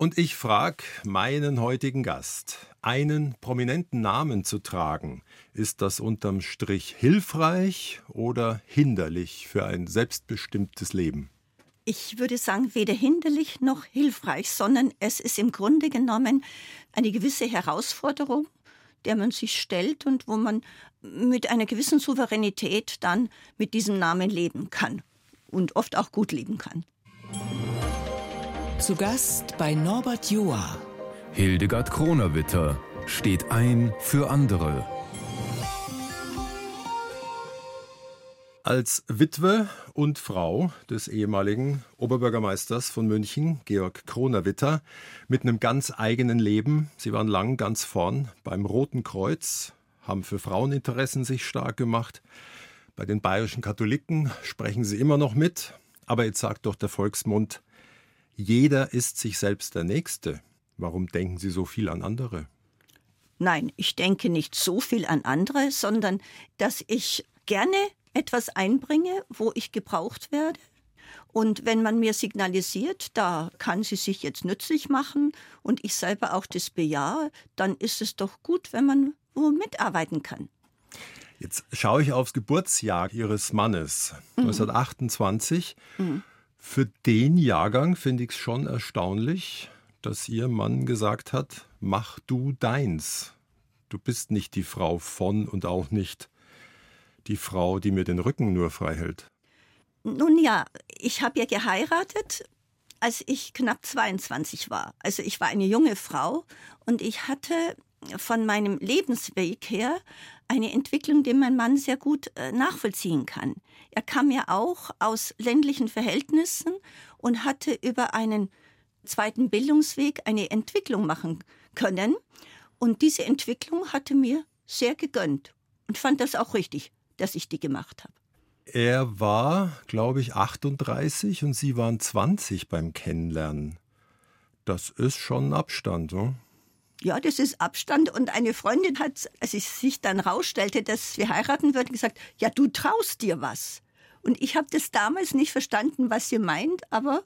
Und ich frage meinen heutigen Gast, einen prominenten Namen zu tragen, ist das unterm Strich hilfreich oder hinderlich für ein selbstbestimmtes Leben? Ich würde sagen, weder hinderlich noch hilfreich, sondern es ist im Grunde genommen eine gewisse Herausforderung, der man sich stellt und wo man mit einer gewissen Souveränität dann mit diesem Namen leben kann und oft auch gut leben kann. Zu Gast bei Norbert Joa. Hildegard Kronerwitter steht ein für andere. Als Witwe und Frau des ehemaligen Oberbürgermeisters von München, Georg Kronerwitter, mit einem ganz eigenen Leben. Sie waren lang ganz vorn beim Roten Kreuz, haben für Fraueninteressen sich stark gemacht. Bei den bayerischen Katholiken sprechen sie immer noch mit. Aber jetzt sagt doch der Volksmund, jeder ist sich selbst der Nächste. Warum denken Sie so viel an andere? Nein, ich denke nicht so viel an andere, sondern dass ich gerne etwas einbringe, wo ich gebraucht werde. Und wenn man mir signalisiert, da kann sie sich jetzt nützlich machen und ich selber auch das bejahe, dann ist es doch gut, wenn man wo mitarbeiten kann. Jetzt schaue ich aufs Geburtsjahr Ihres Mannes, mhm. 1928. Mhm. Für den Jahrgang finde ich es schon erstaunlich, dass Ihr Mann gesagt hat, mach du deins. Du bist nicht die Frau von und auch nicht die Frau, die mir den Rücken nur frei hält. Nun ja, ich habe ja geheiratet, als ich knapp 22 war. Also ich war eine junge Frau und ich hatte von meinem Lebensweg her eine Entwicklung, die mein Mann sehr gut äh, nachvollziehen kann. Er kam ja auch aus ländlichen Verhältnissen und hatte über einen zweiten Bildungsweg eine Entwicklung machen können. Und diese Entwicklung hatte mir sehr gegönnt und fand das auch richtig, dass ich die gemacht habe. Er war, glaube ich, 38 und Sie waren 20 beim Kennenlernen. Das ist schon ein Abstand, oder? Ja, das ist Abstand. Und eine Freundin hat, als es sich dann rausstellte, dass wir heiraten würden, gesagt, ja, du traust dir was. Und ich habe das damals nicht verstanden, was sie meint, aber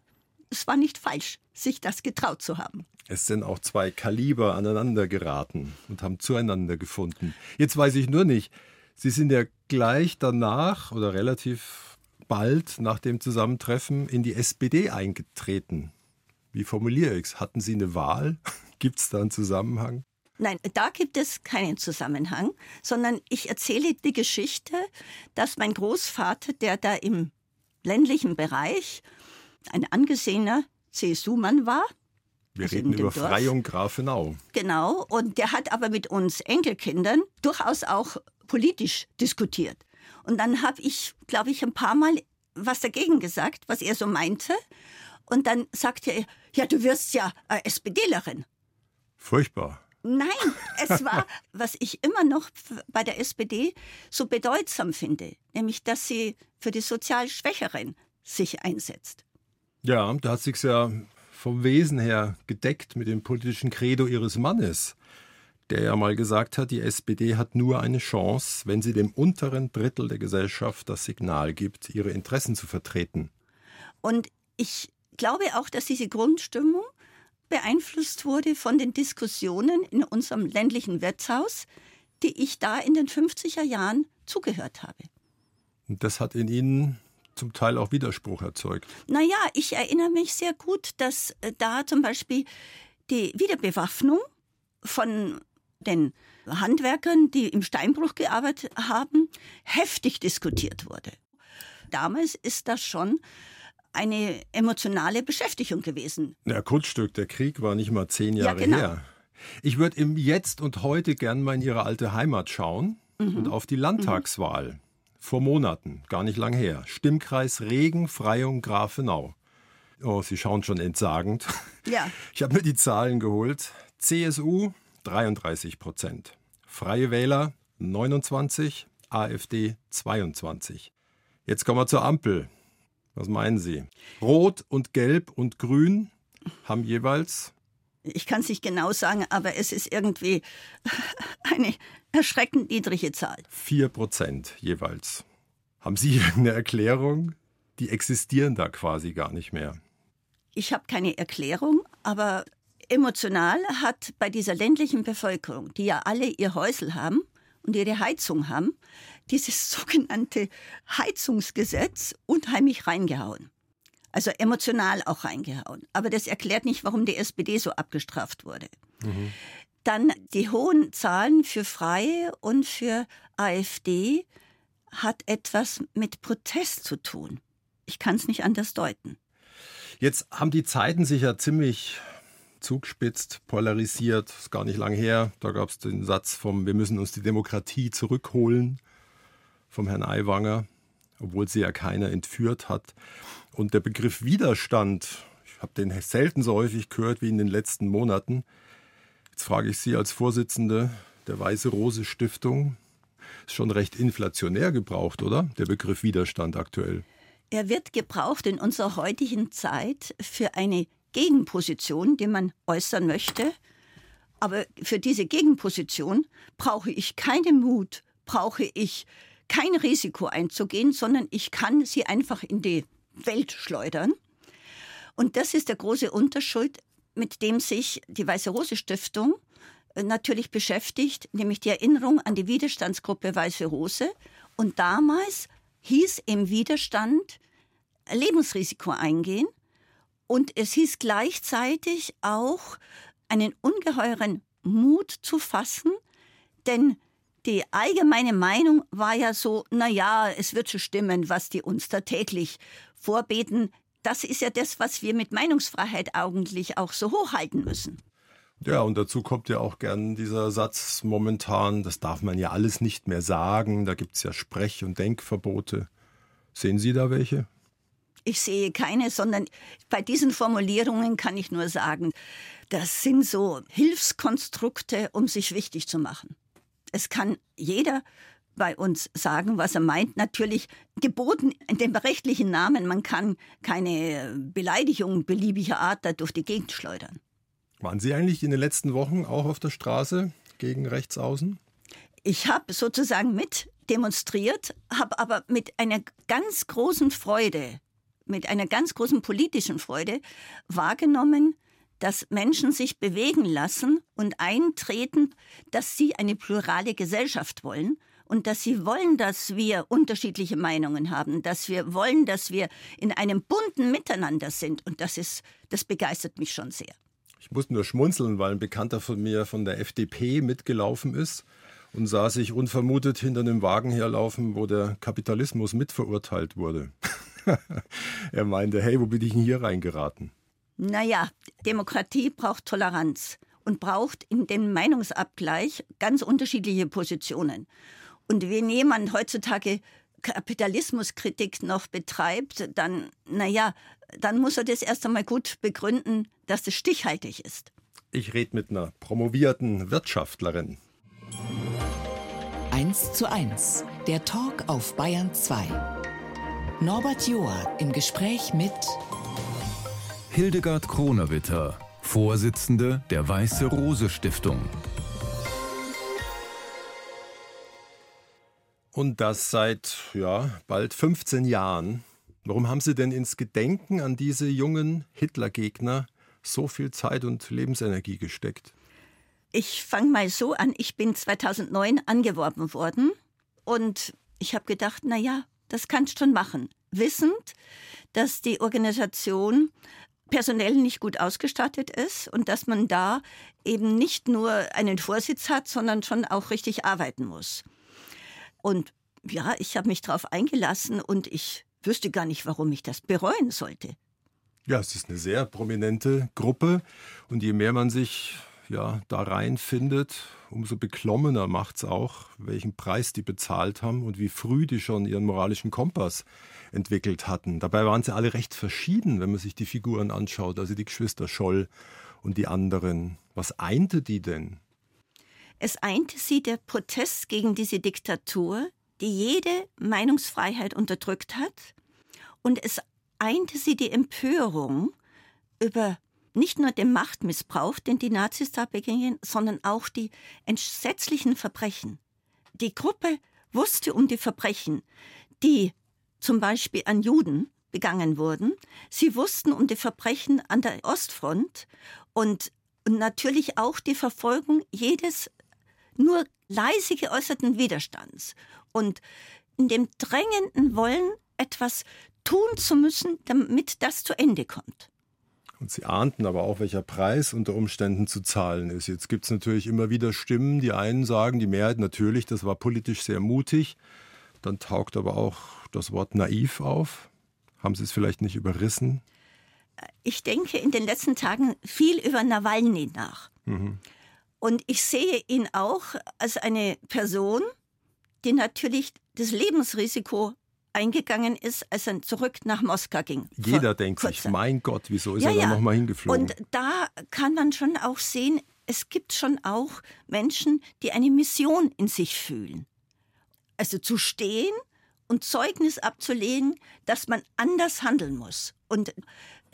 es war nicht falsch, sich das getraut zu haben. Es sind auch zwei Kaliber aneinander geraten und haben zueinander gefunden. Jetzt weiß ich nur nicht, Sie sind ja gleich danach oder relativ bald nach dem Zusammentreffen in die SPD eingetreten. Wie formuliere ich es? Hatten Sie eine Wahl? Gibt es da einen Zusammenhang? Nein, da gibt es keinen Zusammenhang, sondern ich erzähle die Geschichte, dass mein Großvater, der da im ländlichen Bereich ein angesehener CSU-Mann war, wir also reden über Dorf. Freiung Grafenau. Genau, und der hat aber mit uns Enkelkindern durchaus auch politisch diskutiert. Und dann habe ich, glaube ich, ein paar Mal was dagegen gesagt, was er so meinte. Und dann sagte er, ja, du wirst ja äh, SPDlerin. Furchtbar. Nein, es war, was ich immer noch bei der SPD so bedeutsam finde, nämlich, dass sie für die sozial Schwächeren sich einsetzt. Ja, da hat sich ja vom Wesen her gedeckt mit dem politischen Credo ihres Mannes, der ja mal gesagt hat, die SPD hat nur eine Chance, wenn sie dem unteren Drittel der Gesellschaft das Signal gibt, ihre Interessen zu vertreten. Und ich glaube auch, dass diese Grundstimmung beeinflusst wurde von den Diskussionen in unserem ländlichen Wirtshaus, die ich da in den 50er Jahren zugehört habe. Das hat in Ihnen zum Teil auch Widerspruch erzeugt. Naja, ich erinnere mich sehr gut, dass äh, da zum Beispiel die Wiederbewaffnung von den Handwerkern, die im Steinbruch gearbeitet haben, heftig diskutiert wurde. Damals ist das schon eine emotionale Beschäftigung gewesen. Ja, Kunststück, der Krieg war nicht mal zehn Jahre ja, genau. her. Ich würde im Jetzt und heute gern mal in Ihre alte Heimat schauen mhm. und auf die Landtagswahl. Mhm. Vor Monaten, gar nicht lang her. Stimmkreis Regen, Freyung, Grafenau. Oh, Sie schauen schon entsagend. Ja. Ich habe mir die Zahlen geholt. CSU 33 Prozent. Freie Wähler 29, AfD 22. Jetzt kommen wir zur Ampel. Was meinen Sie? Rot und Gelb und Grün haben jeweils. Ich kann es nicht genau sagen, aber es ist irgendwie eine erschreckend niedrige Zahl. Vier Prozent jeweils. Haben Sie eine Erklärung? Die existieren da quasi gar nicht mehr. Ich habe keine Erklärung, aber Emotional hat bei dieser ländlichen Bevölkerung, die ja alle ihr Häusel haben und ihre Heizung haben, dieses sogenannte Heizungsgesetz unheimlich reingehauen. Also emotional auch reingehauen. Aber das erklärt nicht, warum die SPD so abgestraft wurde. Mhm. Dann die hohen Zahlen für Freie und für AfD hat etwas mit Protest zu tun. Ich kann es nicht anders deuten. Jetzt haben die Zeiten sich ja ziemlich zugespitzt, polarisiert. Ist gar nicht lang her. Da gab es den Satz vom Wir müssen uns die Demokratie zurückholen vom Herrn Aiwanger, obwohl sie ja keiner entführt hat. Und der Begriff Widerstand, ich habe den selten so häufig gehört wie in den letzten Monaten. Jetzt frage ich Sie als Vorsitzende der Weiße Rose Stiftung, ist schon recht inflationär gebraucht, oder? Der Begriff Widerstand aktuell. Er wird gebraucht in unserer heutigen Zeit für eine Gegenposition, die man äußern möchte. Aber für diese Gegenposition brauche ich keinen Mut, brauche ich kein Risiko einzugehen, sondern ich kann sie einfach in die Welt schleudern. Und das ist der große Unterschied, mit dem sich die Weiße Rose Stiftung äh, natürlich beschäftigt, nämlich die Erinnerung an die Widerstandsgruppe Weiße Rose. Und damals hieß im Widerstand Lebensrisiko eingehen und es hieß gleichzeitig auch einen ungeheuren Mut zu fassen, denn die allgemeine Meinung war ja so, na ja, es wird schon stimmen, was die uns da täglich vorbeten. Das ist ja das, was wir mit Meinungsfreiheit eigentlich auch so hochhalten müssen. Ja, und dazu kommt ja auch gern dieser Satz momentan, das darf man ja alles nicht mehr sagen, da gibt es ja Sprech- und Denkverbote. Sehen Sie da welche? Ich sehe keine, sondern bei diesen Formulierungen kann ich nur sagen, das sind so Hilfskonstrukte, um sich wichtig zu machen. Es kann jeder bei uns sagen, was er meint. Natürlich geboten in dem rechtlichen Namen. Man kann keine Beleidigung beliebiger Art da durch die Gegend schleudern. Waren Sie eigentlich in den letzten Wochen auch auf der Straße gegen Rechtsaußen? Ich habe sozusagen mit demonstriert, habe aber mit einer ganz großen Freude, mit einer ganz großen politischen Freude wahrgenommen, dass Menschen sich bewegen lassen und eintreten, dass sie eine plurale Gesellschaft wollen und dass sie wollen, dass wir unterschiedliche Meinungen haben, dass wir wollen, dass wir in einem bunten Miteinander sind und das ist das begeistert mich schon sehr. Ich muss nur schmunzeln, weil ein Bekannter von mir von der FDP mitgelaufen ist und sah sich unvermutet hinter einem Wagen herlaufen, wo der Kapitalismus mitverurteilt wurde. er meinte, hey, wo bin ich denn hier reingeraten? Naja, Demokratie braucht Toleranz und braucht in dem Meinungsabgleich ganz unterschiedliche Positionen. Und wenn jemand heutzutage Kapitalismuskritik noch betreibt, dann, naja, dann muss er das erst einmal gut begründen, dass das stichhaltig ist. Ich rede mit einer promovierten Wirtschaftlerin. 1 zu 1, der Talk auf Bayern 2. Norbert Joa im Gespräch mit Hildegard Kronawitter, Vorsitzende der Weiße Rose Stiftung. Und das seit ja, bald 15 Jahren. Warum haben Sie denn ins Gedenken an diese jungen Hitlergegner so viel Zeit und Lebensenergie gesteckt? Ich fange mal so an. Ich bin 2009 angeworben worden und ich habe gedacht, na ja, das kannst du schon machen. Wissend, dass die Organisation personell nicht gut ausgestattet ist und dass man da eben nicht nur einen Vorsitz hat, sondern schon auch richtig arbeiten muss. Und ja, ich habe mich darauf eingelassen und ich wüsste gar nicht, warum ich das bereuen sollte. Ja, es ist eine sehr prominente Gruppe und je mehr man sich ja, da reinfindet, umso beklommener macht es auch, welchen Preis die bezahlt haben und wie früh die schon ihren moralischen Kompass entwickelt hatten. Dabei waren sie alle recht verschieden, wenn man sich die Figuren anschaut, also die Geschwister Scholl und die anderen. Was einte die denn? Es einte sie der Protest gegen diese Diktatur, die jede Meinungsfreiheit unterdrückt hat, und es einte sie die Empörung über nicht nur den Machtmissbrauch, den die Nazis da begingen, sondern auch die entsetzlichen Verbrechen. Die Gruppe wusste um die Verbrechen, die zum Beispiel an Juden begangen wurden. Sie wussten um die Verbrechen an der Ostfront und und natürlich auch die Verfolgung jedes nur leise geäußerten Widerstands und in dem drängenden Wollen, etwas tun zu müssen, damit das zu Ende kommt. Und Sie ahnten aber auch, welcher Preis unter Umständen zu zahlen ist. Jetzt gibt es natürlich immer wieder Stimmen. Die einen sagen, die Mehrheit natürlich, das war politisch sehr mutig. Dann taugt aber auch das Wort naiv auf. Haben Sie es vielleicht nicht überrissen? Ich denke in den letzten Tagen viel über Nawalny nach. Mhm. Und ich sehe ihn auch als eine Person, die natürlich das Lebensrisiko eingegangen ist, als er zurück nach Moskau ging. Jeder denkt kurzer. sich, mein Gott, wieso ist ja, er da ja. nochmal hingeflogen? Und da kann man schon auch sehen, es gibt schon auch Menschen, die eine Mission in sich fühlen. Also zu stehen und Zeugnis abzulegen, dass man anders handeln muss. Und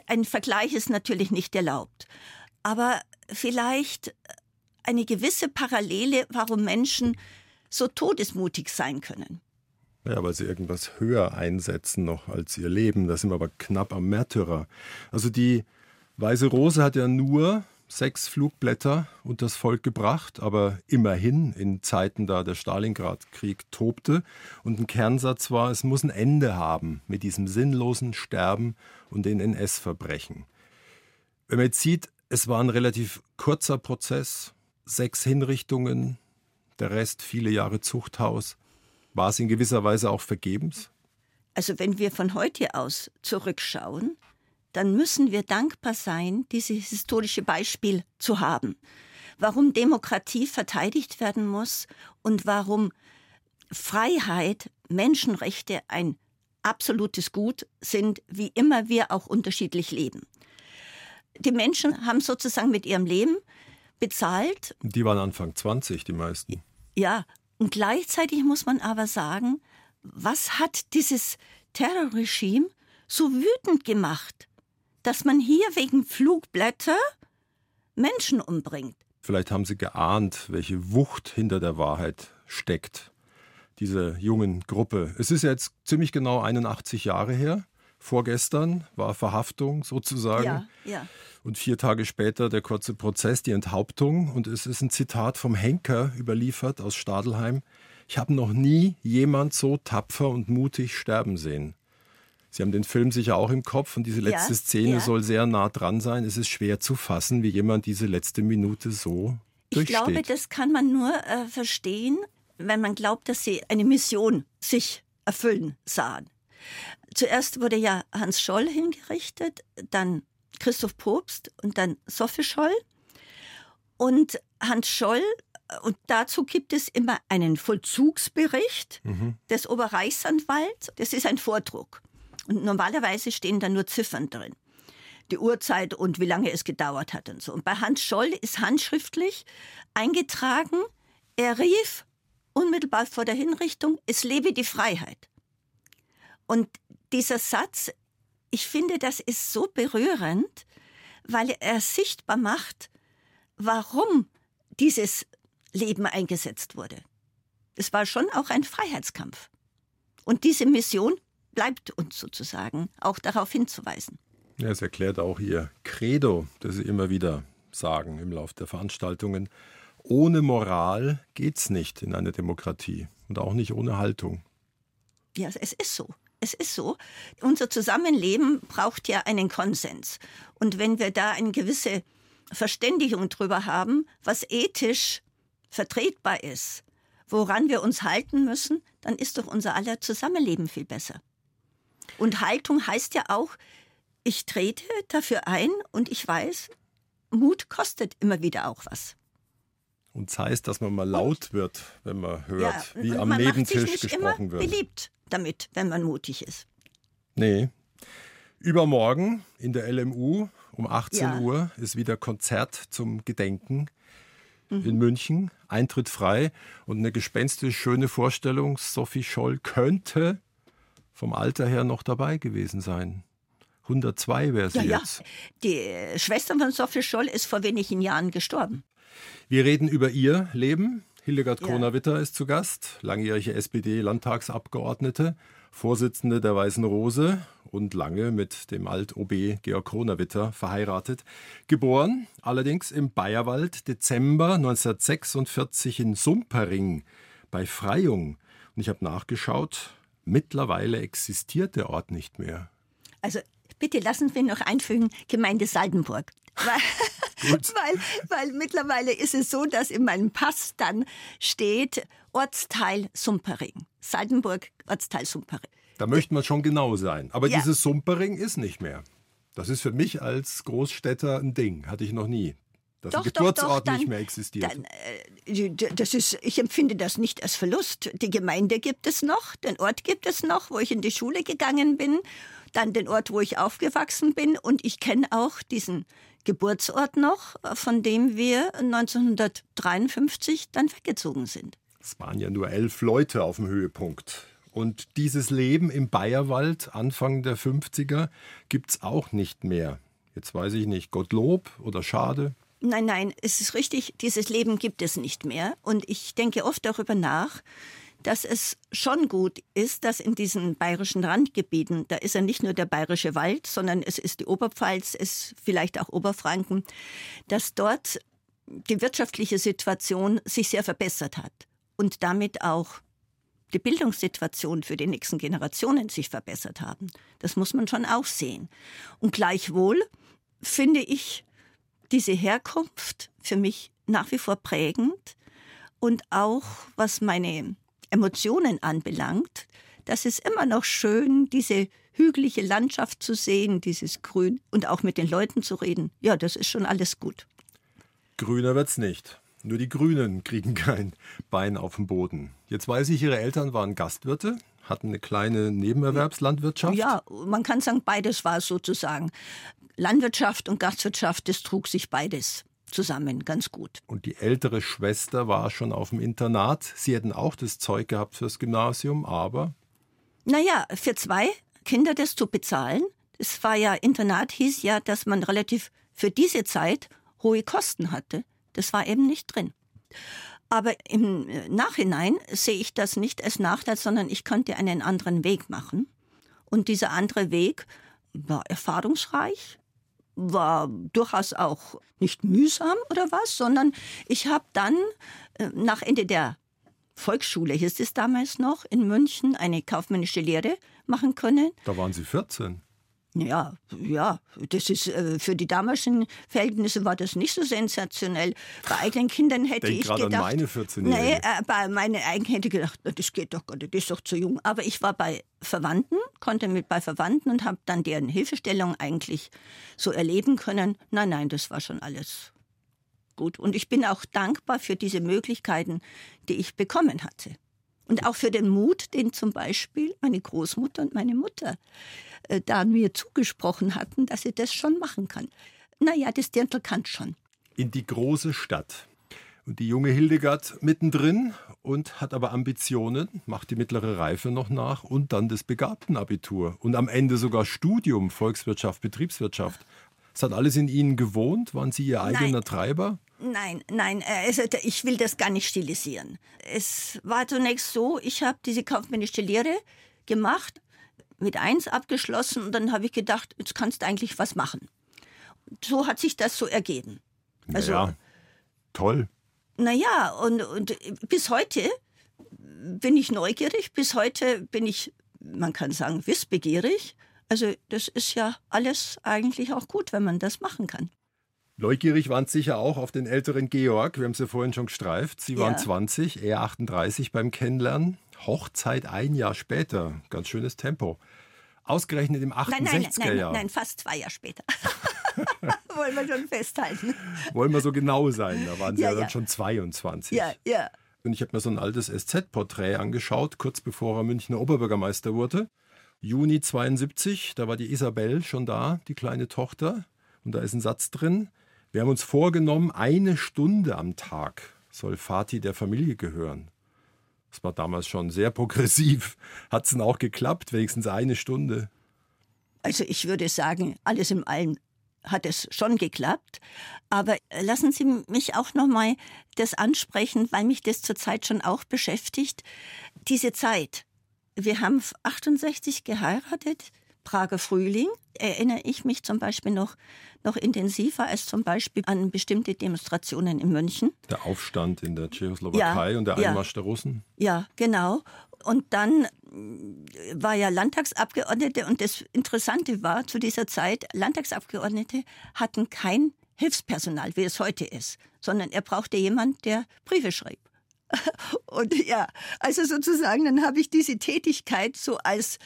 ein Vergleich ist natürlich nicht erlaubt. Aber vielleicht eine gewisse Parallele, warum Menschen so todesmutig sein können. Ja, weil sie irgendwas höher einsetzen noch als ihr Leben. Da sind wir aber knapp am Märtyrer. Also die Weiße Rose hat ja nur sechs Flugblätter und das Volk gebracht, aber immerhin in Zeiten, da der Stalingrad-Krieg tobte. Und ein Kernsatz war, es muss ein Ende haben mit diesem sinnlosen Sterben und den NS-Verbrechen. Wenn man jetzt sieht, es war ein relativ kurzer Prozess, sechs Hinrichtungen, der Rest viele Jahre Zuchthaus. War es in gewisser Weise auch vergebens? Also wenn wir von heute aus zurückschauen, dann müssen wir dankbar sein, dieses historische Beispiel zu haben. Warum Demokratie verteidigt werden muss und warum Freiheit, Menschenrechte ein absolutes Gut sind, wie immer wir auch unterschiedlich leben. Die Menschen haben sozusagen mit ihrem Leben bezahlt. Die waren Anfang 20, die meisten. Ja, und gleichzeitig muss man aber sagen, was hat dieses Terrorregime so wütend gemacht, dass man hier wegen Flugblätter Menschen umbringt? Vielleicht haben Sie geahnt, welche Wucht hinter der Wahrheit steckt, diese jungen Gruppe. Es ist jetzt ziemlich genau 81 Jahre her. Vorgestern war Verhaftung sozusagen. Ja, ja. Und vier Tage später der kurze Prozess, die Enthauptung. Und es ist ein Zitat vom Henker überliefert aus Stadelheim. Ich habe noch nie jemand so tapfer und mutig sterben sehen. Sie haben den Film sicher auch im Kopf und diese letzte ja, Szene ja. soll sehr nah dran sein. Es ist schwer zu fassen, wie jemand diese letzte Minute so ich durchsteht. Ich glaube, das kann man nur äh, verstehen, wenn man glaubt, dass sie eine Mission sich erfüllen sahen. Zuerst wurde ja Hans Scholl hingerichtet, dann Christoph Probst und dann Sophie Scholl. Und Hans Scholl, und dazu gibt es immer einen Vollzugsbericht mhm. des Oberreichsanwalts. Das ist ein Vordruck. Und normalerweise stehen da nur Ziffern drin. Die Uhrzeit und wie lange es gedauert hat und so. Und bei Hans Scholl ist handschriftlich eingetragen, er rief unmittelbar vor der Hinrichtung, es lebe die Freiheit. Und dieser Satz, ich finde, das ist so berührend, weil er sichtbar macht, warum dieses Leben eingesetzt wurde. Es war schon auch ein Freiheitskampf. Und diese Mission bleibt uns sozusagen auch darauf hinzuweisen. Ja, es erklärt auch Ihr Credo, das Sie immer wieder sagen im Laufe der Veranstaltungen. Ohne Moral geht es nicht in einer Demokratie und auch nicht ohne Haltung. Ja, es ist so. Es ist so, unser Zusammenleben braucht ja einen Konsens. Und wenn wir da eine gewisse Verständigung drüber haben, was ethisch vertretbar ist, woran wir uns halten müssen, dann ist doch unser aller Zusammenleben viel besser. Und Haltung heißt ja auch, ich trete dafür ein und ich weiß, Mut kostet immer wieder auch was. Und es heißt, dass man mal laut wird, wenn man hört, ja, wie am Nebentisch gesprochen wird. Beliebt damit, wenn man mutig ist. Nee. Übermorgen in der LMU um 18 ja. Uhr ist wieder Konzert zum Gedenken mhm. in München. Eintritt frei und eine gespenstisch schöne Vorstellung. Sophie Scholl könnte vom Alter her noch dabei gewesen sein. 102 wäre sie ja, jetzt. Ja. Die Schwester von Sophie Scholl ist vor wenigen Jahren gestorben. Wir reden über ihr Leben, Hildegard Kroner-Witter ist zu Gast, langjährige SPD-Landtagsabgeordnete. Vorsitzende der Weißen Rose und lange mit dem Alt-OB Georg Kronawitter verheiratet. Geboren allerdings im Bayerwald, Dezember 1946 in Sumpering bei Freyung. Und ich habe nachgeschaut, mittlerweile existiert der Ort nicht mehr. Also bitte lassen Sie mich noch einfügen, Gemeinde Saldenburg. Weil, weil, weil mittlerweile ist es so, dass in meinem Pass dann steht Ortsteil Sumpering. Saldenburg, Ortsteil Sumpering. Da möchte man schon genau sein. Aber ja. dieses Sumpering ist nicht mehr. Das ist für mich als Großstädter ein Ding. Hatte ich noch nie. Dass doch, ein Geburtsort doch, doch, nicht mehr existiert. Dann, äh, das ist, ich empfinde das nicht als Verlust. Die Gemeinde gibt es noch, den Ort gibt es noch, wo ich in die Schule gegangen bin, dann den Ort, wo ich aufgewachsen bin und ich kenne auch diesen Geburtsort noch, von dem wir 1953 dann weggezogen sind. Es waren ja nur elf Leute auf dem Höhepunkt. Und dieses Leben im Bayerwald Anfang der 50er gibt es auch nicht mehr. Jetzt weiß ich nicht, Gottlob oder schade. Nein, nein, es ist richtig, dieses Leben gibt es nicht mehr. Und ich denke oft darüber nach, dass es schon gut ist, dass in diesen bayerischen Randgebieten, da ist ja nicht nur der bayerische Wald, sondern es ist die Oberpfalz, es ist vielleicht auch Oberfranken, dass dort die wirtschaftliche Situation sich sehr verbessert hat und damit auch die Bildungssituation für die nächsten Generationen sich verbessert haben. Das muss man schon auch sehen. Und gleichwohl finde ich diese Herkunft für mich nach wie vor prägend und auch was meine Emotionen anbelangt, das ist immer noch schön, diese hügelige Landschaft zu sehen, dieses Grün und auch mit den Leuten zu reden. Ja, das ist schon alles gut. Grüner wird's nicht. Nur die Grünen kriegen kein Bein auf dem Boden. Jetzt weiß ich, Ihre Eltern waren Gastwirte, hatten eine kleine Nebenerwerbslandwirtschaft. Ja, man kann sagen, beides war sozusagen. Landwirtschaft und Gastwirtschaft, das trug sich beides zusammen ganz gut. Und die ältere Schwester war schon auf dem Internat. Sie hätten auch das Zeug gehabt fürs Gymnasium, aber. Naja, für zwei Kinder das zu bezahlen, es war ja, Internat hieß ja, dass man relativ für diese Zeit hohe Kosten hatte. Das war eben nicht drin. Aber im Nachhinein sehe ich das nicht als Nachteil, sondern ich konnte einen anderen Weg machen. Und dieser andere Weg war erfahrungsreich, war durchaus auch nicht mühsam oder was, sondern ich habe dann äh, nach Ende der Volksschule, hieß es damals noch, in München eine kaufmännische Lehre machen können. Da waren Sie 14. Ja, ja, das ist äh, für die damaligen Verhältnisse war das nicht so sensationell. Bei eigenen Kindern hätte Denk ich gedacht, an meine 14 nee, äh, bei meinen eigenen hätte ich gedacht, das geht doch gar nicht, das ist doch zu jung. Aber ich war bei Verwandten, konnte mit bei Verwandten und habe dann deren Hilfestellung eigentlich so erleben können. Nein, nein, das war schon alles gut. Und ich bin auch dankbar für diese Möglichkeiten, die ich bekommen hatte. Und auch für den Mut, den zum Beispiel meine Großmutter und meine Mutter äh, da mir zugesprochen hatten, dass sie das schon machen kann. Naja, das Dirndl kann schon. In die große Stadt. Und die junge Hildegard mittendrin und hat aber Ambitionen, macht die mittlere Reife noch nach und dann das Begabtenabitur und am Ende sogar Studium Volkswirtschaft, Betriebswirtschaft. Es hat alles in Ihnen gewohnt? Waren Sie Ihr eigener Nein. Treiber? Nein, nein, also ich will das gar nicht stilisieren. Es war zunächst so, ich habe diese kaufmännische Lehre gemacht, mit eins abgeschlossen und dann habe ich gedacht, jetzt kannst du eigentlich was machen. So hat sich das so ergeben. Also, ja, toll. Naja, und, und bis heute bin ich neugierig, bis heute bin ich, man kann sagen, wissbegierig. Also das ist ja alles eigentlich auch gut, wenn man das machen kann. Neugierig waren Sie sicher auch auf den älteren Georg. Wir haben es ja vorhin schon gestreift. Sie waren ja. 20, er 38 beim Kennenlernen. Hochzeit ein Jahr später. Ganz schönes Tempo. Ausgerechnet im 68er nein, nein, nein, Jahr. Nein, fast zwei Jahre später. Wollen wir schon festhalten. Wollen wir so genau sein. Da waren Sie ja, ja dann schon 22. Ja, ja. Und ich habe mir so ein altes SZ-Porträt angeschaut, kurz bevor er Münchner Oberbürgermeister wurde. Juni 72, da war die Isabel schon da, die kleine Tochter. Und da ist ein Satz drin. Wir haben uns vorgenommen, eine Stunde am Tag soll Vati der Familie gehören. Das war damals schon sehr progressiv. Hat es denn auch geklappt, wenigstens eine Stunde? Also ich würde sagen, alles im Allen hat es schon geklappt. Aber lassen Sie mich auch noch mal das ansprechen, weil mich das zurzeit schon auch beschäftigt. Diese Zeit, Wir haben 68 geheiratet, Prager Frühling. Erinnere ich mich zum Beispiel noch, noch intensiver als zum Beispiel an bestimmte Demonstrationen in München. Der Aufstand in der Tschechoslowakei ja, und der Einmarsch ja, der Russen. Ja, genau. Und dann war ja Landtagsabgeordnete und das Interessante war zu dieser Zeit, Landtagsabgeordnete hatten kein Hilfspersonal, wie es heute ist, sondern er brauchte jemanden, der Briefe schrieb. Und ja, also sozusagen, dann habe ich diese Tätigkeit so als,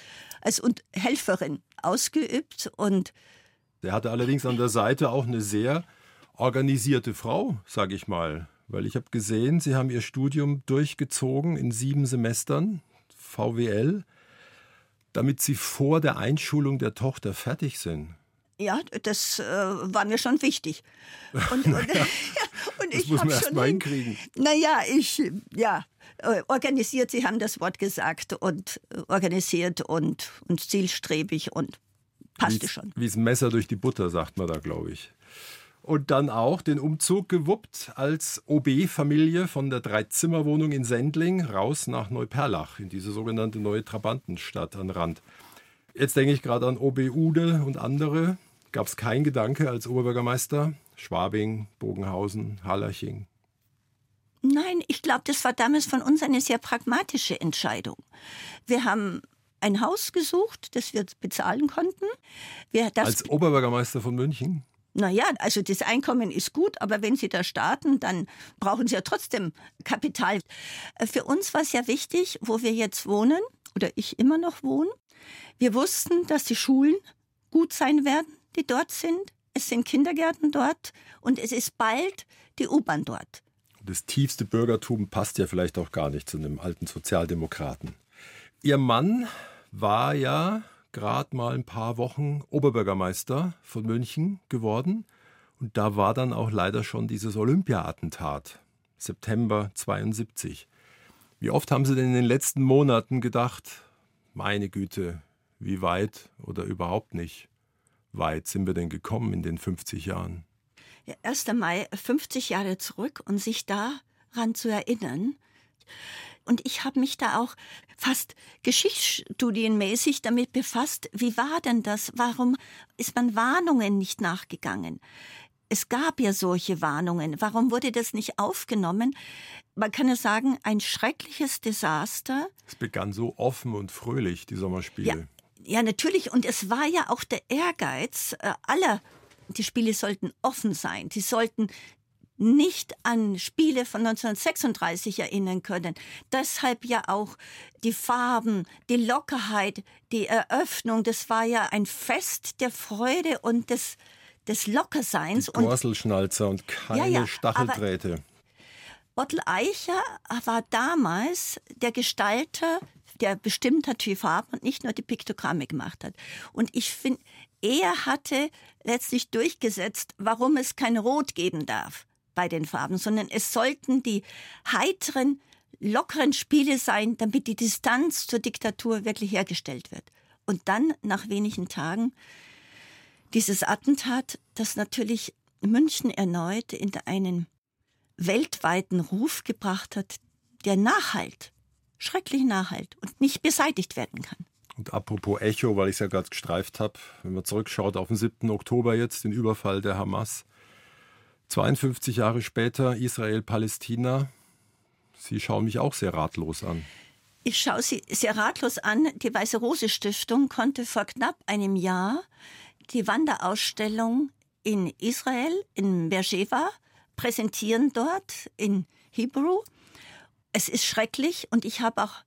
als Helferin ausgeübt und der hatte allerdings an der Seite auch eine sehr organisierte Frau, sage ich mal. Weil ich habe gesehen, Sie haben Ihr Studium durchgezogen in sieben Semestern, VWL, damit Sie vor der Einschulung der Tochter fertig sind. Ja, das äh, war mir schon wichtig. Und, und, und das ich muss man erst mal hinkriegen. Naja, ich, ja, organisiert, Sie haben das Wort gesagt, und äh, organisiert und, und zielstrebig und passte schon. Wie das Messer durch die Butter, sagt man da, glaube ich. Und dann auch den Umzug gewuppt als OB-Familie von der Dreizimmerwohnung in Sendling raus nach Neuperlach, in diese sogenannte neue Trabantenstadt an Rand. Jetzt denke ich gerade an OB Ude und andere. Gab es kein Gedanke als Oberbürgermeister? Schwabing, Bogenhausen, Hallerching? Nein, ich glaube, das war damals von uns eine sehr pragmatische Entscheidung. Wir haben ein Haus gesucht, das wir bezahlen konnten. Wir, Als Oberbürgermeister von München? Naja, also das Einkommen ist gut, aber wenn Sie da starten, dann brauchen Sie ja trotzdem Kapital. Für uns war es ja wichtig, wo wir jetzt wohnen, oder ich immer noch wohne. Wir wussten, dass die Schulen gut sein werden, die dort sind. Es sind Kindergärten dort und es ist bald die U-Bahn dort. Das tiefste Bürgertum passt ja vielleicht auch gar nicht zu einem alten Sozialdemokraten. Ihr Mann war ja gerade mal ein paar Wochen Oberbürgermeister von München geworden. Und da war dann auch leider schon dieses Olympia-Attentat, September 72. Wie oft haben Sie denn in den letzten Monaten gedacht, meine Güte, wie weit oder überhaupt nicht weit sind wir denn gekommen in den 50 Jahren? Ja, 1. Mai, 50 Jahre zurück und sich daran zu erinnern, und ich habe mich da auch fast geschichtsstudienmäßig damit befasst, wie war denn das? Warum ist man Warnungen nicht nachgegangen? Es gab ja solche Warnungen. Warum wurde das nicht aufgenommen? Man kann ja sagen, ein schreckliches Desaster. Es begann so offen und fröhlich, die Sommerspiele. Ja, ja natürlich. Und es war ja auch der Ehrgeiz äh, aller die Spiele sollten offen sein. Die sollten nicht an Spiele von 1936 erinnern können. Deshalb ja auch die Farben, die Lockerheit, die Eröffnung, das war ja ein Fest der Freude und des, des Lockerseins. Die Dorselschnalzer und, und keine ja, ja, Stacheldrähte. Bottel Eicher war damals der Gestalter, der bestimmt hat die Farben und nicht nur die Piktogramme gemacht hat. Und ich finde, er hatte letztlich durchgesetzt, warum es kein Rot geben darf bei den Farben, sondern es sollten die heiteren, lockeren Spiele sein, damit die Distanz zur Diktatur wirklich hergestellt wird. Und dann, nach wenigen Tagen, dieses Attentat, das natürlich München erneut in einen weltweiten Ruf gebracht hat, der nachhalt, schrecklich nachhalt und nicht beseitigt werden kann. Und apropos Echo, weil ich es ja gerade gestreift habe, wenn man zurückschaut auf den 7. Oktober jetzt, den Überfall der Hamas, 52 Jahre später Israel-Palästina. Sie schauen mich auch sehr ratlos an. Ich schaue Sie sehr ratlos an. Die Weiße Rose Stiftung konnte vor knapp einem Jahr die Wanderausstellung in Israel, in Beersheba, präsentieren dort in Hebrew. Es ist schrecklich und ich habe auch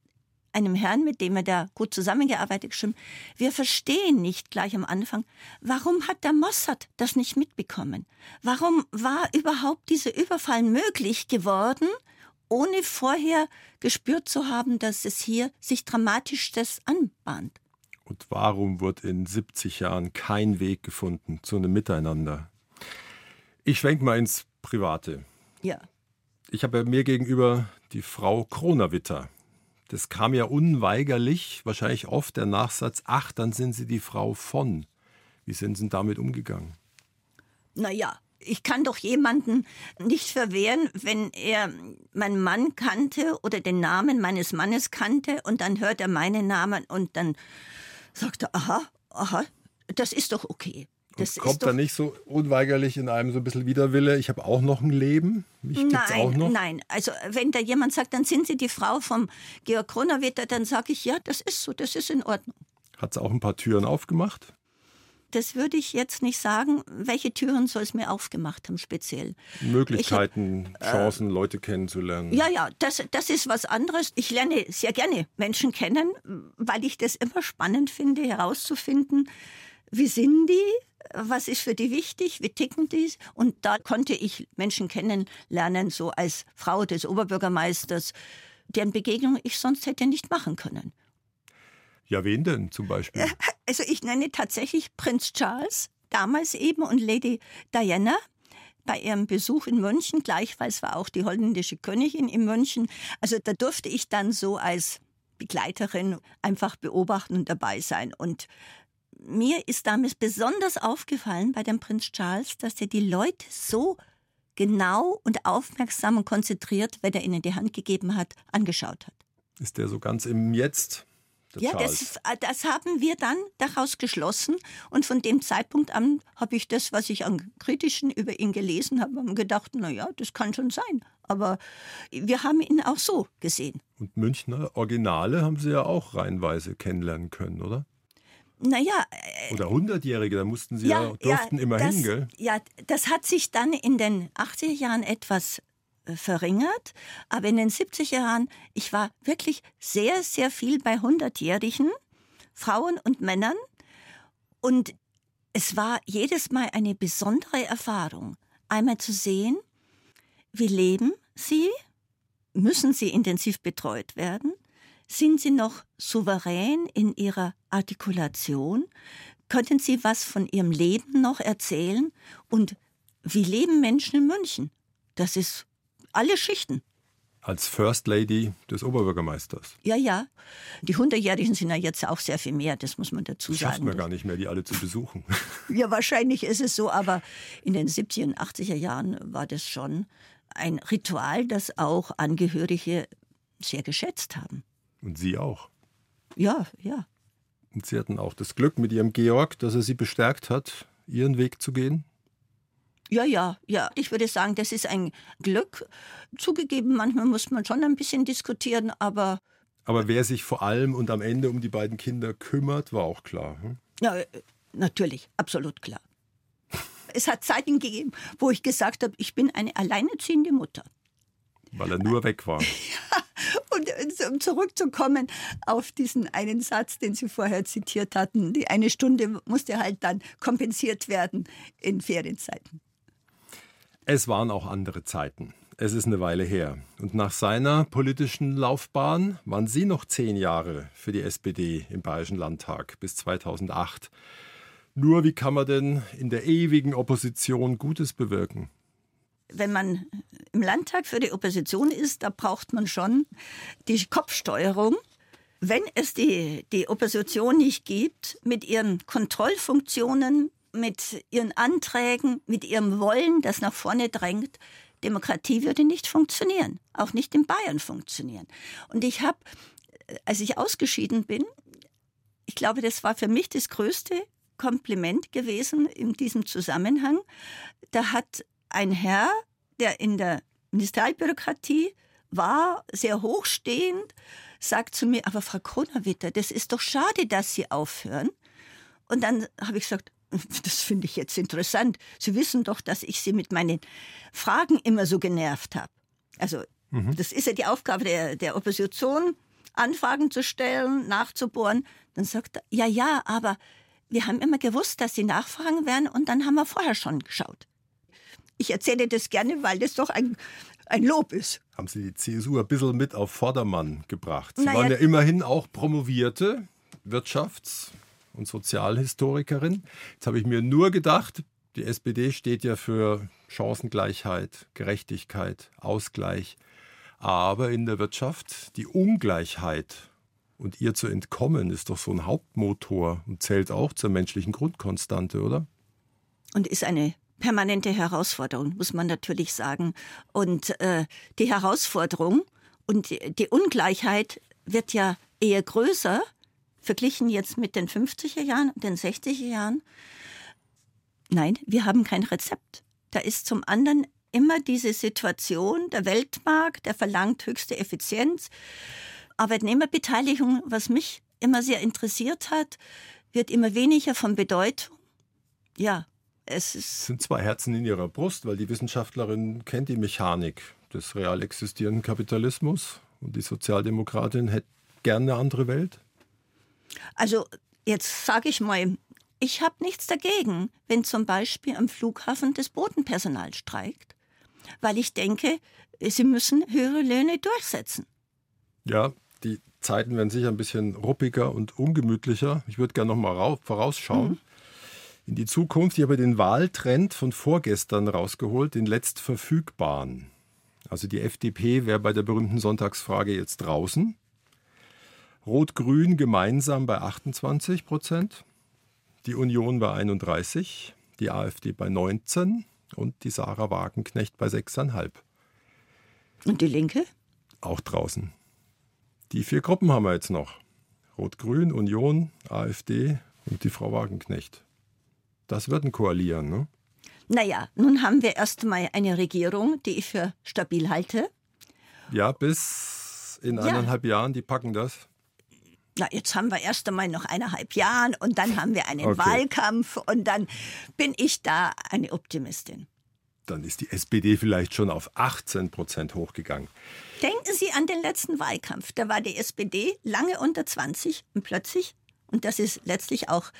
einem Herrn, mit dem er da gut zusammengearbeitet, geschrieben, wir verstehen nicht gleich am Anfang, warum hat der Mossad das nicht mitbekommen? Warum war überhaupt dieser Überfall möglich geworden, ohne vorher gespürt zu haben, dass es hier sich dramatischstes anbahnt? Und warum wird in 70 Jahren kein Weg gefunden zu einem Miteinander? Ich schwenke mal ins Private. Ja. Ich habe mir gegenüber die Frau Kronawitter. Das kam ja unweigerlich, wahrscheinlich oft der Nachsatz, ach, dann sind Sie die Frau von. Wie sind Sie damit umgegangen? Naja, ich kann doch jemanden nicht verwehren, wenn er meinen Mann kannte oder den Namen meines Mannes kannte und dann hört er meinen Namen und dann sagt er, aha, aha, das ist doch okay. Das kommt da nicht so unweigerlich in einem so ein bisschen Widerwille, ich habe auch noch ein Leben? Mich nein, auch noch? nein. Also wenn da jemand sagt, dann sind Sie die Frau vom Georg Kronawitter, dann sage ich, ja, das ist so, das ist in Ordnung. Hat es auch ein paar Türen aufgemacht? Das würde ich jetzt nicht sagen. Welche Türen soll es mir aufgemacht haben, speziell? Möglichkeiten, hab, Chancen, äh, Leute kennenzulernen. Ja, ja, das, das ist was anderes. Ich lerne sehr gerne Menschen kennen, weil ich das immer spannend finde, herauszufinden, wie sind die, was ist für die wichtig, wie ticken die? Und da konnte ich Menschen kennenlernen, so als Frau des Oberbürgermeisters, deren Begegnung ich sonst hätte nicht machen können. Ja, wen denn zum Beispiel? Also ich nenne tatsächlich Prinz Charles, damals eben, und Lady Diana bei ihrem Besuch in München. Gleichfalls war auch die holländische Königin in München. Also da durfte ich dann so als Begleiterin einfach beobachten und dabei sein. Und mir ist damals besonders aufgefallen bei dem Prinz Charles, dass er die Leute so genau und aufmerksam und konzentriert, wenn er ihnen die Hand gegeben hat, angeschaut hat. Ist der so ganz im Jetzt? Ja, das, äh, das, haben wir dann daraus geschlossen. Und von dem Zeitpunkt an habe ich das, was ich an Kritischen über ihn gelesen habe, gedacht, naja, das kann schon sein. Aber wir haben ihn auch so gesehen. Und Münchner Originale haben Sie ja auch reihenweise kennenlernen können, oder? Naja. Äh, Oder Hundertjährige, da mussten Sie ja, ja durften ja, immer das, hin, gell? Ja, das hat sich dann in den 80er Jahren etwas äh, verringert, aber in den 70er Jahren, ich war wirklich sehr, sehr viel bei Hundertjährigen, Frauen und Männern und es war jedes Mal eine besondere Erfahrung, einmal zu sehen, wie leben sie, müssen sie intensiv betreut werden, sind Sie noch souverän in Ihrer Artikulation? Könnten Sie was von Ihrem Leben noch erzählen? Und wie leben Menschen in München? Das ist alle Schichten. Als First Lady des Oberbürgermeisters. Ja, ja. Die Hundertjährigen sind ja jetzt auch sehr viel mehr, das muss man dazu sagen. Schafft man gar nicht mehr, die alle zu besuchen. Ja, wahrscheinlich ist es so, aber in den 70er und 80er Jahren war das schon ein Ritual, das auch Angehörige sehr geschätzt haben. Und Sie auch. Ja, ja. Und Sie hatten auch das Glück mit Ihrem Georg, dass er Sie bestärkt hat, Ihren Weg zu gehen? Ja, ja, ja. Ich würde sagen, das ist ein Glück. Zugegeben, manchmal muss man schon ein bisschen diskutieren, aber. Aber wer sich vor allem und am Ende um die beiden Kinder kümmert, war auch klar. Hm? Ja, natürlich, absolut klar. es hat Zeiten gegeben, wo ich gesagt habe, ich bin eine alleinerziehende Mutter. Weil er nur weg war. ja, und äh, um zurückzukommen auf diesen einen Satz, den Sie vorher zitiert hatten, die eine Stunde musste halt dann kompensiert werden in Ferienzeiten. Es waren auch andere Zeiten. Es ist eine Weile her. Und nach seiner politischen Laufbahn waren Sie noch zehn Jahre für die SPD im Bayerischen Landtag bis 2008. Nur wie kann man denn in der ewigen Opposition Gutes bewirken? Wenn man im Landtag für die Opposition ist, da braucht man schon die Kopfsteuerung. Wenn es die, die Opposition nicht gibt, mit ihren Kontrollfunktionen, mit ihren Anträgen, mit ihrem Wollen, das nach vorne drängt, Demokratie würde nicht funktionieren, auch nicht in Bayern funktionieren. Und ich habe, als ich ausgeschieden bin, ich glaube, das war für mich das größte Kompliment gewesen in diesem Zusammenhang. Da hat ein Herr, der in der Ministerialbürokratie war, sehr hochstehend, sagt zu mir, aber Frau Kronawitter, das ist doch schade, dass Sie aufhören. Und dann habe ich gesagt, das finde ich jetzt interessant. Sie wissen doch, dass ich Sie mit meinen Fragen immer so genervt habe. Also, mhm. das ist ja die Aufgabe der, der Opposition, Anfragen zu stellen, nachzubohren. Dann sagt er, ja, ja, aber wir haben immer gewusst, dass Sie nachfragen werden und dann haben wir vorher schon geschaut. Ich erzähle das gerne, weil das doch ein, ein Lob ist. Haben Sie die CSU ein bisschen mit auf Vordermann gebracht? Sie naja, waren ja immerhin auch promovierte Wirtschafts- und Sozialhistorikerin. Jetzt habe ich mir nur gedacht, die SPD steht ja für Chancengleichheit, Gerechtigkeit, Ausgleich. Aber in der Wirtschaft die Ungleichheit und ihr zu entkommen ist doch so ein Hauptmotor und zählt auch zur menschlichen Grundkonstante, oder? Und ist eine permanente Herausforderung, muss man natürlich sagen. Und äh, die Herausforderung und die, die Ungleichheit wird ja eher größer, verglichen jetzt mit den 50er Jahren und den 60er Jahren. Nein, wir haben kein Rezept. Da ist zum anderen immer diese Situation, der Weltmarkt, der verlangt höchste Effizienz. Arbeitnehmerbeteiligung, was mich immer sehr interessiert hat, wird immer weniger von Bedeutung. Ja, es ist sind zwei Herzen in ihrer Brust, weil die Wissenschaftlerin kennt die Mechanik des real existierenden Kapitalismus und die Sozialdemokratin hätte gerne eine andere Welt. Also jetzt sage ich mal, ich habe nichts dagegen, wenn zum Beispiel am Flughafen das Bodenpersonal streikt, weil ich denke, sie müssen höhere Löhne durchsetzen. Ja, die Zeiten werden sicher ein bisschen ruppiger und ungemütlicher. Ich würde gerne noch mal vorausschauen. Mhm. In die Zukunft, ich habe den Wahltrend von vorgestern rausgeholt, den letztverfügbaren. Also die FDP wäre bei der berühmten Sonntagsfrage jetzt draußen. Rot-Grün gemeinsam bei 28 Prozent, die Union bei 31, die AfD bei 19 und die Sarah Wagenknecht bei 6,5. Und die Linke? Auch draußen. Die vier Gruppen haben wir jetzt noch. Rot-Grün, Union, AfD und die Frau Wagenknecht. Das wird ein Koalieren, ne? Naja, nun haben wir erst einmal eine Regierung, die ich für stabil halte. Ja, bis in eineinhalb ja. Jahren, die packen das. Na, jetzt haben wir erst einmal noch eineinhalb Jahren und dann haben wir einen okay. Wahlkampf und dann bin ich da eine Optimistin. Dann ist die SPD vielleicht schon auf 18 Prozent hochgegangen. Denken Sie an den letzten Wahlkampf. Da war die SPD lange unter 20 und plötzlich, und das ist letztlich auch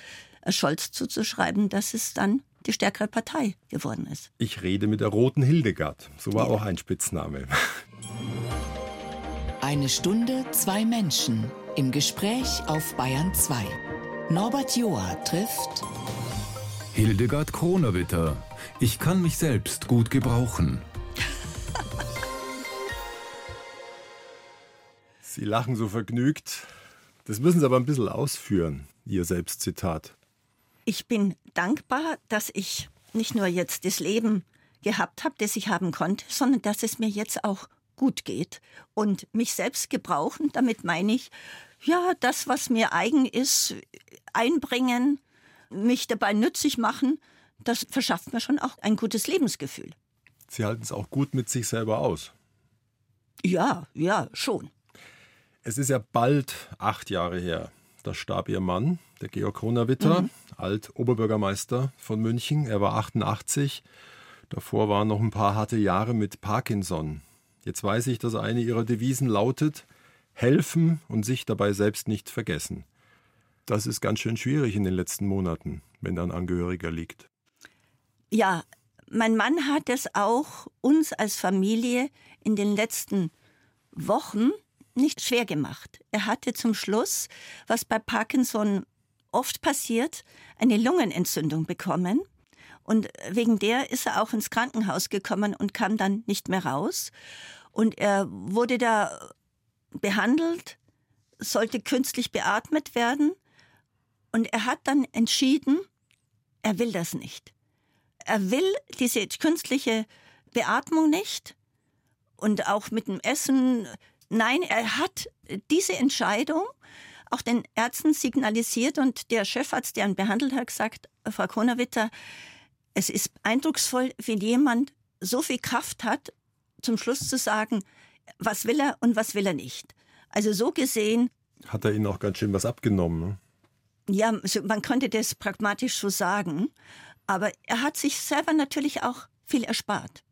Scholz zuzuschreiben, dass es dann die stärkere Partei geworden ist. Ich rede mit der roten Hildegard. So war ja. auch ein Spitzname. Eine Stunde, zwei Menschen im Gespräch auf Bayern 2. Norbert Joa trifft Hildegard Kronewitter. Ich kann mich selbst gut gebrauchen. Sie lachen so vergnügt. Das müssen Sie aber ein bisschen ausführen, Ihr Selbstzitat. Ich bin dankbar, dass ich nicht nur jetzt das Leben gehabt habe, das ich haben konnte, sondern dass es mir jetzt auch gut geht und mich selbst gebrauchen. Damit meine ich, ja, das, was mir eigen ist, einbringen, mich dabei nützlich machen, das verschafft mir schon auch ein gutes Lebensgefühl. Sie halten es auch gut mit sich selber aus. Ja, ja, schon. Es ist ja bald acht Jahre her. Da starb ihr Mann, der Georg Kronawitter, mhm. Alt-Oberbürgermeister von München. Er war 88. Davor waren noch ein paar harte Jahre mit Parkinson. Jetzt weiß ich, dass eine ihrer Devisen lautet: helfen und sich dabei selbst nicht vergessen. Das ist ganz schön schwierig in den letzten Monaten, wenn da ein Angehöriger liegt. Ja, mein Mann hat es auch uns als Familie in den letzten Wochen nicht schwer gemacht. Er hatte zum Schluss, was bei Parkinson oft passiert, eine Lungenentzündung bekommen. Und wegen der ist er auch ins Krankenhaus gekommen und kam dann nicht mehr raus. Und er wurde da behandelt, sollte künstlich beatmet werden. Und er hat dann entschieden, er will das nicht. Er will diese künstliche Beatmung nicht und auch mit dem Essen Nein, er hat diese Entscheidung auch den Ärzten signalisiert und der Chefarzt, der ihn behandelt hat, gesagt, Frau Kronawitter, es ist eindrucksvoll, wie jemand so viel Kraft hat, zum Schluss zu sagen, was will er und was will er nicht. Also so gesehen. Hat er Ihnen auch ganz schön was abgenommen? Ne? Ja, man könnte das pragmatisch so sagen. Aber er hat sich selber natürlich auch viel erspart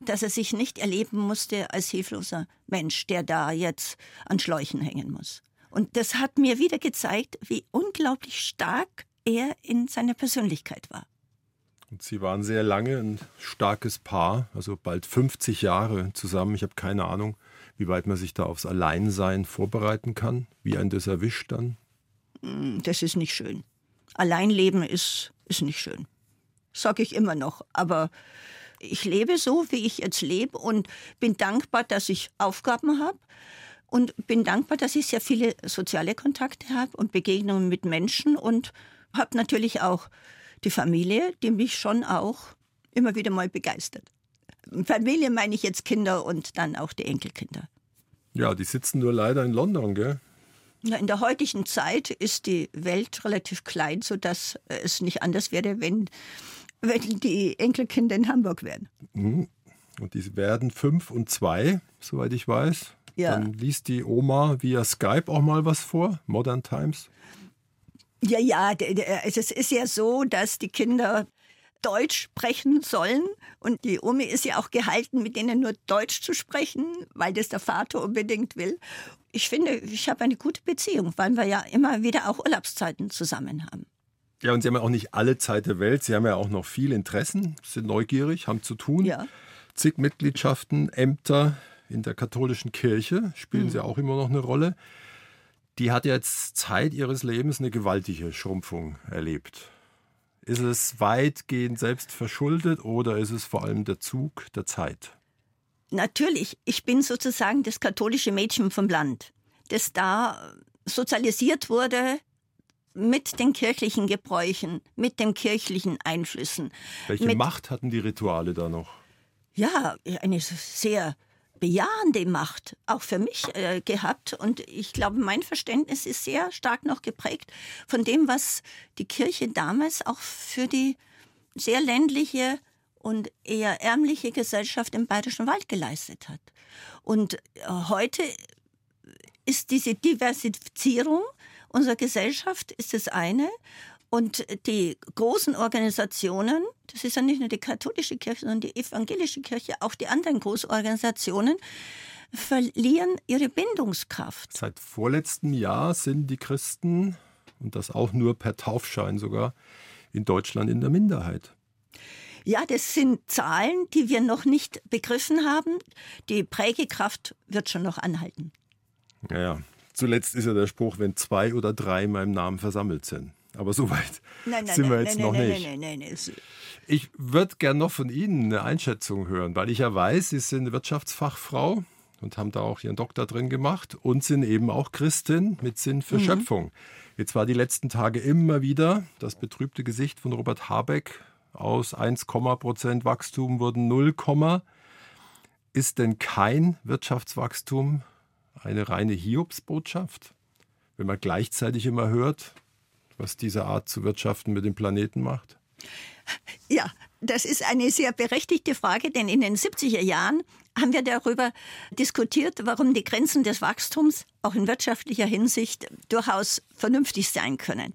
dass er sich nicht erleben musste als hilfloser Mensch, der da jetzt an Schläuchen hängen muss. Und das hat mir wieder gezeigt, wie unglaublich stark er in seiner Persönlichkeit war. Und Sie waren sehr lange ein starkes Paar, also bald 50 Jahre zusammen. Ich habe keine Ahnung, wie weit man sich da aufs Alleinsein vorbereiten kann, wie ein das erwischt dann. Hm, das ist nicht schön. Alleinleben ist, ist nicht schön. Sag ich immer noch. Aber ich lebe so, wie ich jetzt lebe und bin dankbar, dass ich Aufgaben habe und bin dankbar, dass ich sehr viele soziale Kontakte habe und Begegnungen mit Menschen und habe natürlich auch die Familie, die mich schon auch immer wieder mal begeistert. Familie meine ich jetzt Kinder und dann auch die Enkelkinder. Ja, die sitzen nur leider in London, gell? In der heutigen Zeit ist die Welt relativ klein, sodass es nicht anders wäre, wenn, wenn die Enkelkinder in Hamburg wären. Mhm. Und die werden fünf und zwei, soweit ich weiß. Ja. Dann liest die Oma via Skype auch mal was vor, Modern Times. Ja, ja, also es ist ja so, dass die Kinder Deutsch sprechen sollen. Und die Omi ist ja auch gehalten, mit denen nur Deutsch zu sprechen, weil das der Vater unbedingt will. Ich finde, ich habe eine gute Beziehung, weil wir ja immer wieder auch Urlaubszeiten zusammen haben. Ja, und Sie haben ja auch nicht alle Zeit der Welt. Sie haben ja auch noch viel Interessen, sind neugierig, haben zu tun. Ja. Zig Mitgliedschaften, Ämter in der katholischen Kirche spielen mhm. Sie auch immer noch eine Rolle. Die hat jetzt Zeit ihres Lebens eine gewaltige Schrumpfung erlebt. Ist es weitgehend selbst verschuldet oder ist es vor allem der Zug der Zeit? Natürlich, ich bin sozusagen das katholische Mädchen vom Land, das da sozialisiert wurde mit den kirchlichen Gebräuchen, mit den kirchlichen Einflüssen. Welche Macht hatten die Rituale da noch? Ja, eine sehr bejahende Macht auch für mich äh, gehabt. Und ich glaube, mein Verständnis ist sehr stark noch geprägt von dem, was die Kirche damals auch für die sehr ländliche und eher ärmliche Gesellschaft im Bayerischen Wald geleistet hat. Und äh, heute ist diese Diversifizierung unserer Gesellschaft ist das eine und die großen Organisationen, das ist ja nicht nur die katholische Kirche, sondern die evangelische Kirche, auch die anderen Großorganisationen, verlieren ihre Bindungskraft. Seit vorletztem Jahr sind die Christen, und das auch nur per Taufschein sogar, in Deutschland in der Minderheit. Ja, das sind Zahlen, die wir noch nicht begriffen haben. Die Prägekraft wird schon noch anhalten. Ja, ja. Zuletzt ist ja der Spruch, wenn zwei oder drei in meinem Namen versammelt sind. Aber so weit nein, nein, sind wir nein, jetzt noch nicht. Ich würde gerne noch von Ihnen eine Einschätzung hören, weil ich ja weiß, Sie sind Wirtschaftsfachfrau und haben da auch Ihren Doktor drin gemacht und sind eben auch Christin mit Sinn für mhm. Schöpfung. Jetzt war die letzten Tage immer wieder das betrübte Gesicht von Robert Habeck aus 1, Prozent Wachstum wurden 0, ist denn kein Wirtschaftswachstum eine reine Hiobsbotschaft? Wenn man gleichzeitig immer hört, was diese Art zu wirtschaften mit dem Planeten macht? Ja, das ist eine sehr berechtigte Frage, denn in den 70er Jahren haben wir darüber diskutiert, warum die Grenzen des Wachstums auch in wirtschaftlicher Hinsicht durchaus vernünftig sein können.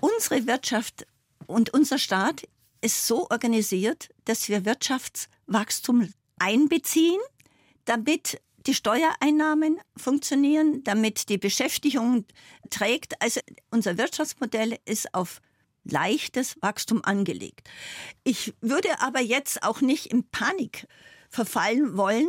Unsere Wirtschaft und unser Staat ist so organisiert, dass wir Wirtschaftswachstum einbeziehen, damit die Steuereinnahmen funktionieren, damit die Beschäftigung trägt. Also unser Wirtschaftsmodell ist auf leichtes Wachstum angelegt. Ich würde aber jetzt auch nicht in Panik verfallen wollen,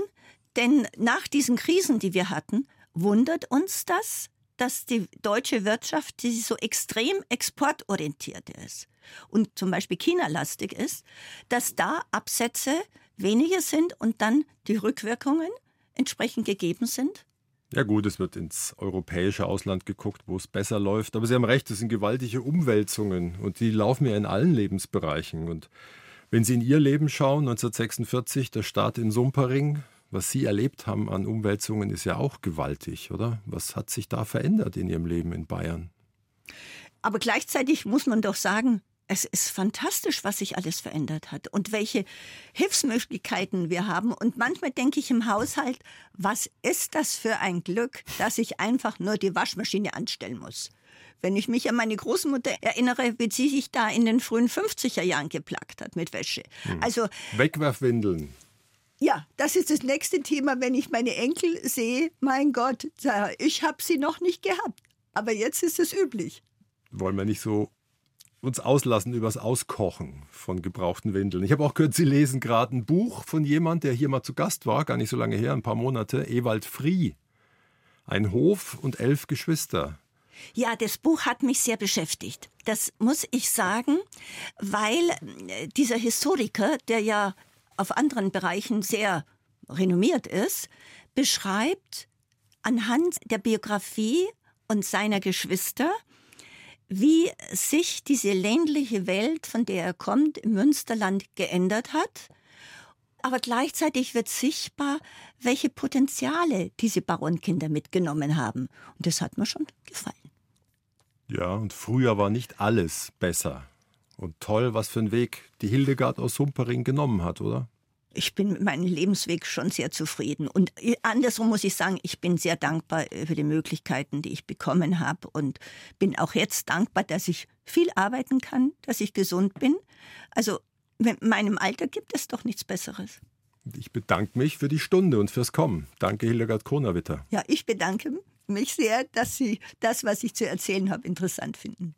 denn nach diesen Krisen, die wir hatten, wundert uns das, dass die deutsche Wirtschaft, die so extrem exportorientiert ist und zum Beispiel China-lastig ist, dass da Absätze weniger sind und dann die Rückwirkungen entsprechend gegeben sind? Ja gut, es wird ins europäische Ausland geguckt, wo es besser läuft. Aber Sie haben recht, es sind gewaltige Umwälzungen und die laufen ja in allen Lebensbereichen. Und wenn Sie in Ihr Leben schauen, 1946, der Start in Sumpering, was Sie erlebt haben an Umwälzungen, ist ja auch gewaltig, oder? Was hat sich da verändert in Ihrem Leben in Bayern? Aber gleichzeitig muss man doch sagen, es ist fantastisch, was sich alles verändert hat und welche Hilfsmöglichkeiten wir haben. Und manchmal denke ich im Haushalt, was ist das für ein Glück, dass ich einfach nur die Waschmaschine anstellen muss. Wenn ich mich an meine Großmutter erinnere, wie sie sich da in den frühen 50er Jahren geplagt hat mit Wäsche. Hm. Also Wegwerfwindeln. Ja, das ist das nächste Thema, wenn ich meine Enkel sehe. Mein Gott, ich habe sie noch nicht gehabt. Aber jetzt ist es üblich. Wollen wir nicht so uns auslassen über das Auskochen von gebrauchten Windeln. Ich habe auch gehört, Sie lesen gerade ein Buch von jemand, der hier mal zu Gast war, gar nicht so lange her, ein paar Monate, Ewald Frie. Ein Hof und elf Geschwister. Ja, das Buch hat mich sehr beschäftigt. Das muss ich sagen, weil äh, dieser Historiker, der ja auf anderen Bereichen sehr renommiert ist, beschreibt anhand der Biografie und seiner Geschwister, wie sich diese ländliche Welt, von der er kommt, im Münsterland geändert hat. Aber gleichzeitig wird sichtbar, welche Potenziale diese Baronkinder mitgenommen haben. Und das hat mir schon gefallen. Ja, und früher war nicht alles besser. Und toll, was für einen Weg die Hildegard aus Sumpering genommen hat, oder? Ich bin mit meinem Lebensweg schon sehr zufrieden. Und andersrum muss ich sagen, ich bin sehr dankbar für die Möglichkeiten, die ich bekommen habe und bin auch jetzt dankbar, dass ich viel arbeiten kann, dass ich gesund bin. Also mit meinem Alter gibt es doch nichts Besseres. Ich bedanke mich für die Stunde und fürs Kommen. Danke, Hildegard Kronawitter. Ja, ich bedanke mich sehr, dass Sie das, was ich zu erzählen habe, interessant finden.